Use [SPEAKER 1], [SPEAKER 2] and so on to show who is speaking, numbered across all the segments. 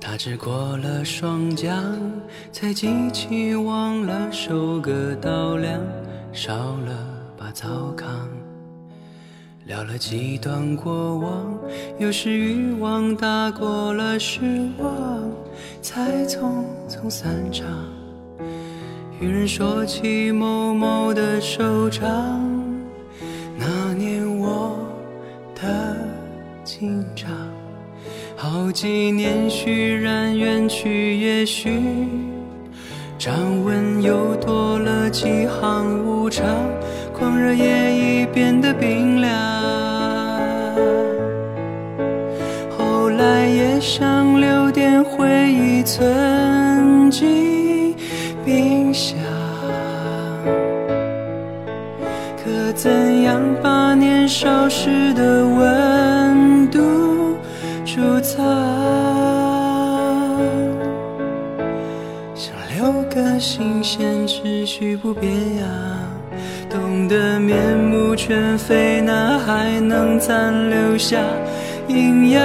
[SPEAKER 1] 他只过了霜降，才记起忘了收割稻粱，烧了把草糠。聊了几段过往，有时欲望大过了失望，才匆匆散场。与人说起某某的收场，那年我的紧张，好几年虽然远去，也许掌纹又多了几行无常。狂热也已变得冰凉，后来也想留点回忆存进冰箱，可怎样把年少时的温度储藏？想留个新鲜，秩序不变样。冻得面目全非，那还能残留下营养？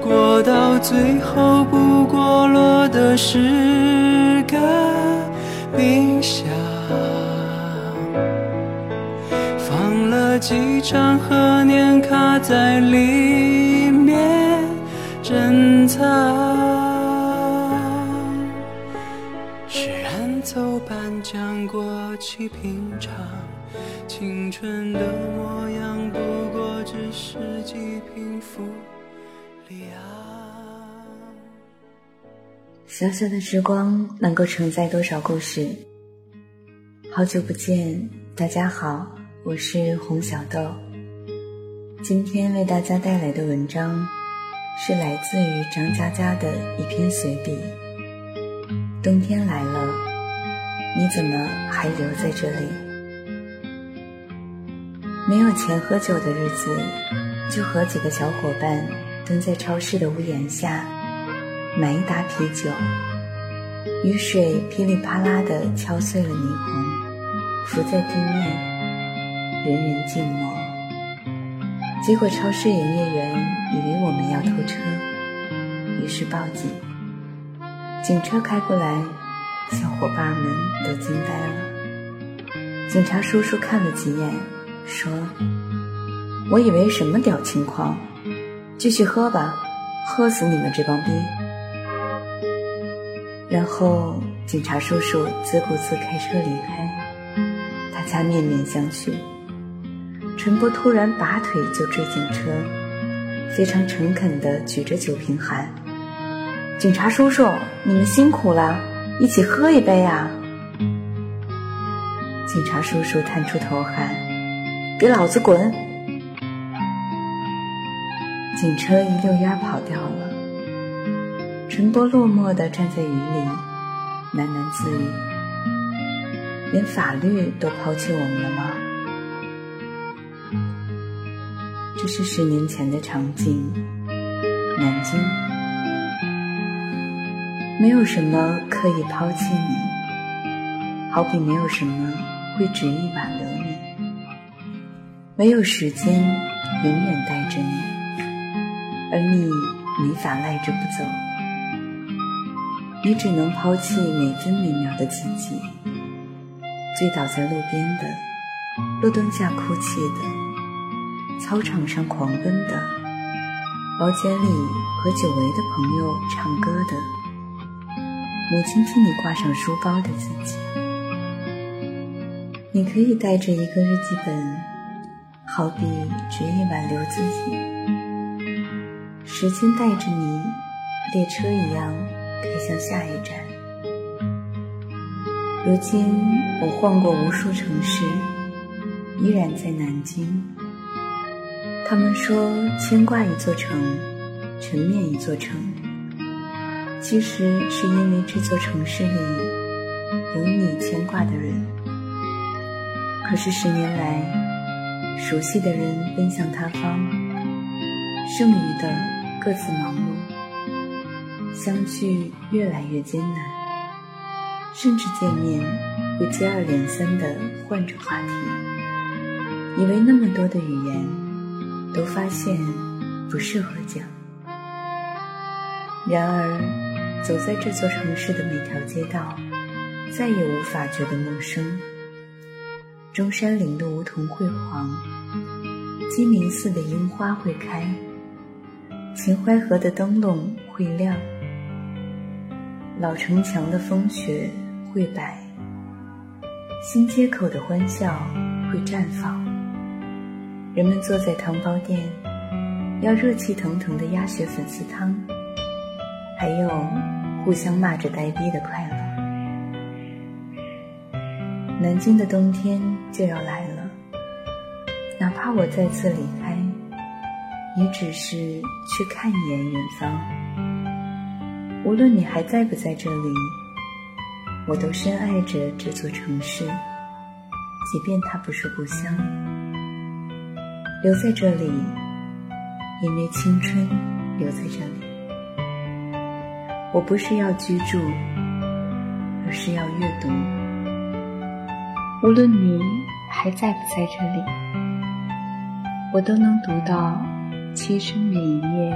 [SPEAKER 1] 过到最后，不过落的是个冰箱，放了几张贺年卡在里面珍藏。是人走半江，过起平常，青春的模样，不过只是几瓶负里昂。
[SPEAKER 2] 小小的时光能够承载多少故事？好久不见，大家好，我是洪小豆。今天为大家带来的文章是来自于张嘉佳的一篇随笔。冬天来了。你怎么还留在这里？没有钱喝酒的日子，就和几个小伙伴蹲在超市的屋檐下，买一打啤酒。雨水噼里啪啦地敲碎了霓虹，浮在地面，人人静默。结果超市营业员以为我们要偷车，于是报警。警车开过来。小伙伴们都惊呆了。警察叔叔看了几眼，说：“我以为什么屌情况，继续喝吧，喝死你们这帮逼。”然后警察叔叔自顾自开车离开，大家面面相觑。陈波突然拔腿就追警车，非常诚恳地举着酒瓶喊：“警察叔叔，你们辛苦了。”一起喝一杯啊！警察叔叔探出头喊：“给老子滚！”警车一溜烟跑掉了。陈波落寞地站在雨里，喃喃自语：“连法律都抛弃我们了吗？”这是十年前的场景，南京。没有什么可以抛弃你，好比没有什么会执意挽留你。没有时间永远带着你，而你没法赖着不走。你只能抛弃每分每秒的自己，醉倒在路边的，路灯下哭泣的，操场上狂奔的，包间里和久违的朋友唱歌的。母亲替你挂上书包的自己，你可以带着一个日记本，好比执意挽留自己。时间带着你，列车一样开向下一站。如今我换过无数城市，依然在南京。他们说，牵挂一座城，沉湎一座城。其实是因为这座城市里有你牵挂的人，可是十年来，熟悉的人奔向他方，剩余的各自忙碌，相聚越来越艰难，甚至见面会接二连三地换着话题，以为那么多的语言，都发现不适合讲。然而，走在这座城市的每条街道，再也无法觉得陌生。中山陵的梧桐会黄，鸡鸣寺的樱花会开，秦淮河的灯笼会亮，老城墙的风雪会白，新街口的欢笑会绽放。人们坐在糖包店，要热气腾腾的鸭血粉丝汤，还有互相骂着呆逼的快乐。南京的冬天就要来了，哪怕我再次离开，也只是去看一眼远方。无论你还在不在这里，我都深爱着这座城市，即便它不是故乡。留在这里，因为青春留在这里。我不是要居住，而是要阅读。无论你还在不在这里，我都能读到其实每一页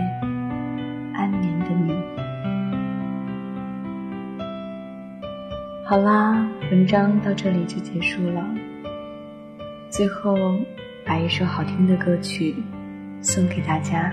[SPEAKER 2] 好啦，文章到这里就结束了。最后，把一首好听的歌曲送给大家。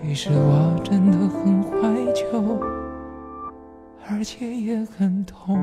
[SPEAKER 3] 其实我真的很怀旧，而且也很痛。